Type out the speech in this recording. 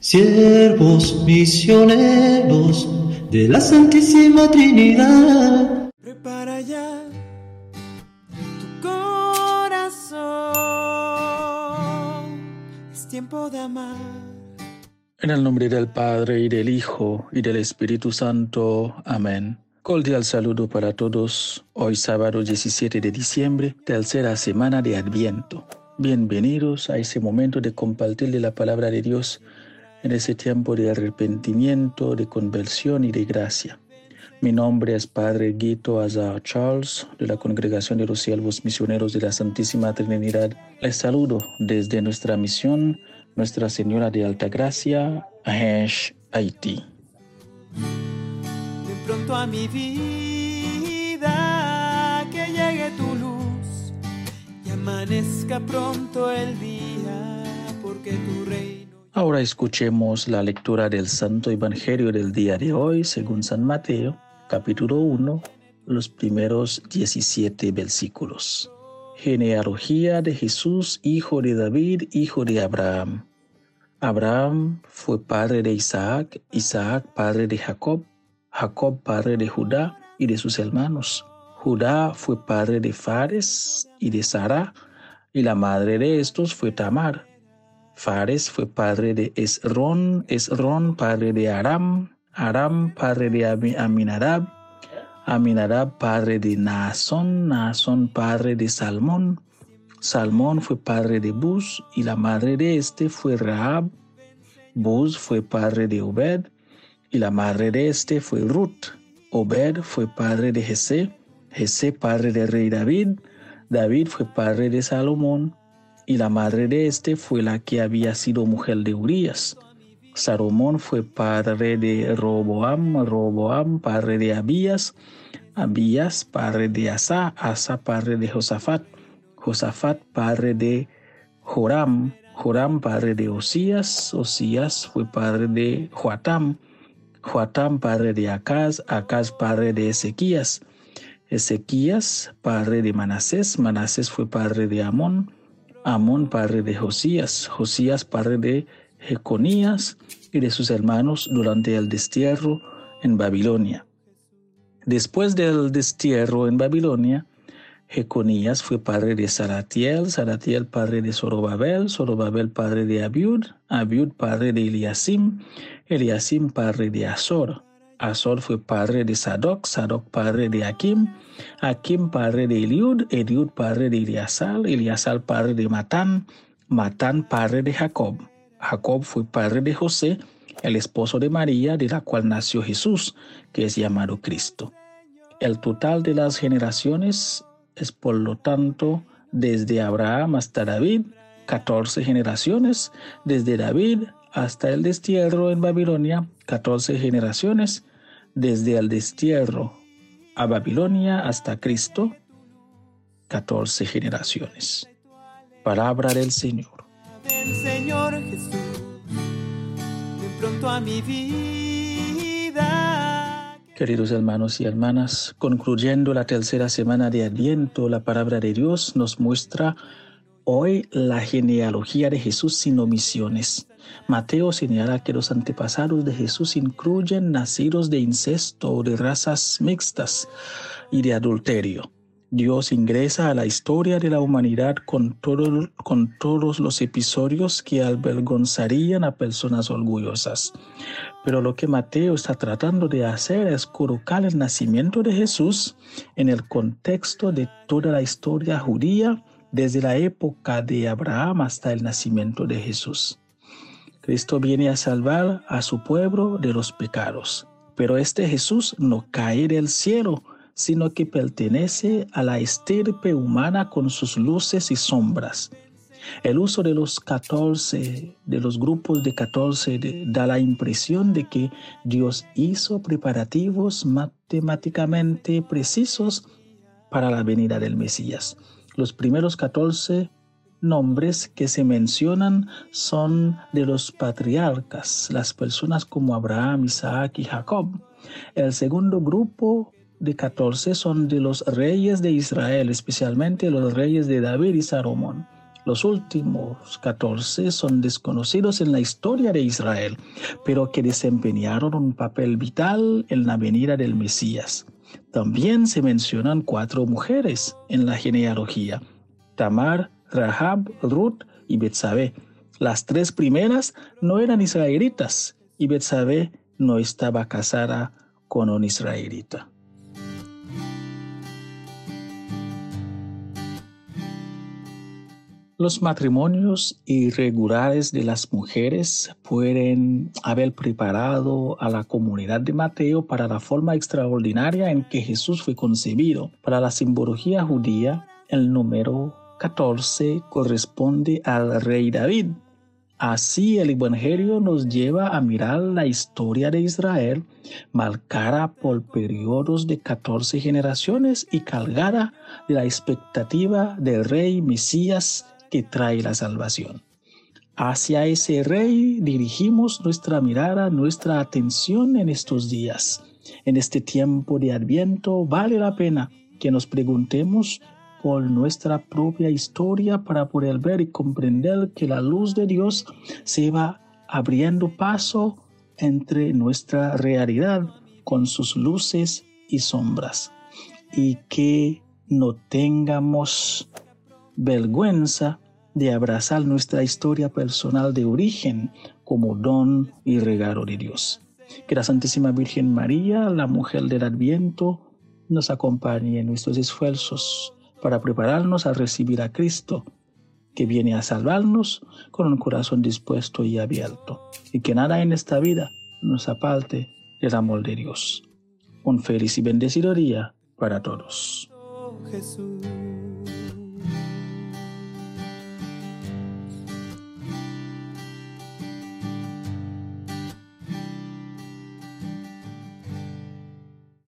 Siervos misioneros de la Santísima Trinidad. Prepara ya tu corazón. Es tiempo de amar. En el nombre del Padre y del Hijo y del Espíritu Santo. Amén. Cordial saludo para todos. Hoy sábado 17 de diciembre, tercera semana de Adviento. Bienvenidos a ese momento de compartir la palabra de Dios en ese tiempo de arrepentimiento, de conversión y de gracia. Mi nombre es Padre Guito Azar Charles de la Congregación de los Siervos Misioneros de la Santísima Trinidad. Les saludo desde nuestra misión Nuestra Señora de Alta Gracia, Ahesh, Haití. Ven pronto a mi vida, que llegue tu luz y amanezca pronto el día, porque tu reino. Ahora escuchemos la lectura del Santo Evangelio del día de hoy, según San Mateo, capítulo 1, los primeros 17 versículos. Genealogía de Jesús, hijo de David, hijo de Abraham. Abraham fue padre de Isaac, Isaac padre de Jacob, Jacob padre de Judá y de sus hermanos. Judá fue padre de Fares y de Sara, y la madre de estos fue Tamar. Fares fue padre de Esrón, Esrón padre de Aram, Aram padre de Aminadab, Aminadab padre de Naasón, Naasón padre de Salmón, Salmón fue padre de Bus y la madre de este fue Rahab. Bus fue padre de Obed y la madre de este fue Ruth. Obed fue padre de Jesé, Jesé padre del rey David, David fue padre de Salomón y la madre de este fue la que había sido mujer de Urias. Salomón fue padre de Roboam, Roboam padre de Abías, Abías padre de Asa, Asa padre de Josafat, Josafat padre de Joram, Joram padre de Osías, Osías fue padre de Joatam, Joatam padre de Acaz, Acaz padre de Ezequías, Ezequías padre de Manasés, Manasés fue padre de Amón, Amón, padre de Josías, Josías, padre de Jeconías y de sus hermanos durante el destierro en Babilonia. Después del destierro en Babilonia, Jeconías fue padre de Saratiel, Saratiel padre de Zorobabel, Zorobabel padre de Abiud, Abiud padre de Eliasim, Eliasim padre de Azor, Azor fue padre de Sadoc, Sadoc padre de Akim, Akim padre de Eliud, Eliud padre de Eliasal, Eliasal padre de Matán, Matán padre de Jacob. Jacob fue padre de José, el esposo de María, de la cual nació Jesús, que es llamado Cristo. El total de las generaciones es por lo tanto desde Abraham hasta David, 14 generaciones, desde David hasta el destierro en Babilonia, 14 generaciones, desde el destierro a Babilonia hasta Cristo, 14 generaciones. Palabra del Señor. Del Señor Jesús, ven pronto a mi vida. Queridos hermanos y hermanas, concluyendo la tercera semana de Adviento, la palabra de Dios nos muestra hoy la genealogía de Jesús sin omisiones. Mateo señala que los antepasados de Jesús incluyen nacidos de incesto o de razas mixtas y de adulterio. Dios ingresa a la historia de la humanidad con, todo, con todos los episodios que avergonzarían a personas orgullosas. Pero lo que Mateo está tratando de hacer es colocar el nacimiento de Jesús en el contexto de toda la historia judía desde la época de Abraham hasta el nacimiento de Jesús. Cristo viene a salvar a su pueblo de los pecados, pero este Jesús no cae del cielo, sino que pertenece a la estirpe humana con sus luces y sombras. El uso de los 14, de los grupos de 14, de, da la impresión de que Dios hizo preparativos matemáticamente precisos para la venida del Mesías. Los primeros 14 nombres que se mencionan son de los patriarcas, las personas como Abraham, Isaac y Jacob. El segundo grupo de 14 son de los reyes de Israel, especialmente los reyes de David y Salomón. Los últimos 14 son desconocidos en la historia de Israel, pero que desempeñaron un papel vital en la venida del Mesías. También se mencionan cuatro mujeres en la genealogía, Tamar, Rahab, Ruth y Betsabé. Las tres primeras no eran israelitas y Betsabé no estaba casada con un israelita. Los matrimonios irregulares de las mujeres pueden haber preparado a la comunidad de Mateo para la forma extraordinaria en que Jesús fue concebido. Para la simbología judía, el número 14 corresponde al rey David. Así el Evangelio nos lleva a mirar la historia de Israel, marcada por periodos de 14 generaciones y cargada de la expectativa del rey Mesías que trae la salvación. Hacia ese rey dirigimos nuestra mirada, nuestra atención en estos días. En este tiempo de adviento vale la pena que nos preguntemos por nuestra propia historia para poder ver y comprender que la luz de Dios se va abriendo paso entre nuestra realidad con sus luces y sombras y que no tengamos vergüenza de abrazar nuestra historia personal de origen como don y regalo de Dios. Que la Santísima Virgen María, la mujer del Adviento, nos acompañe en nuestros esfuerzos para prepararnos a recibir a Cristo, que viene a salvarnos con un corazón dispuesto y abierto, y que nada en esta vida nos aparte del amor de Dios. Un feliz y bendecido día para todos.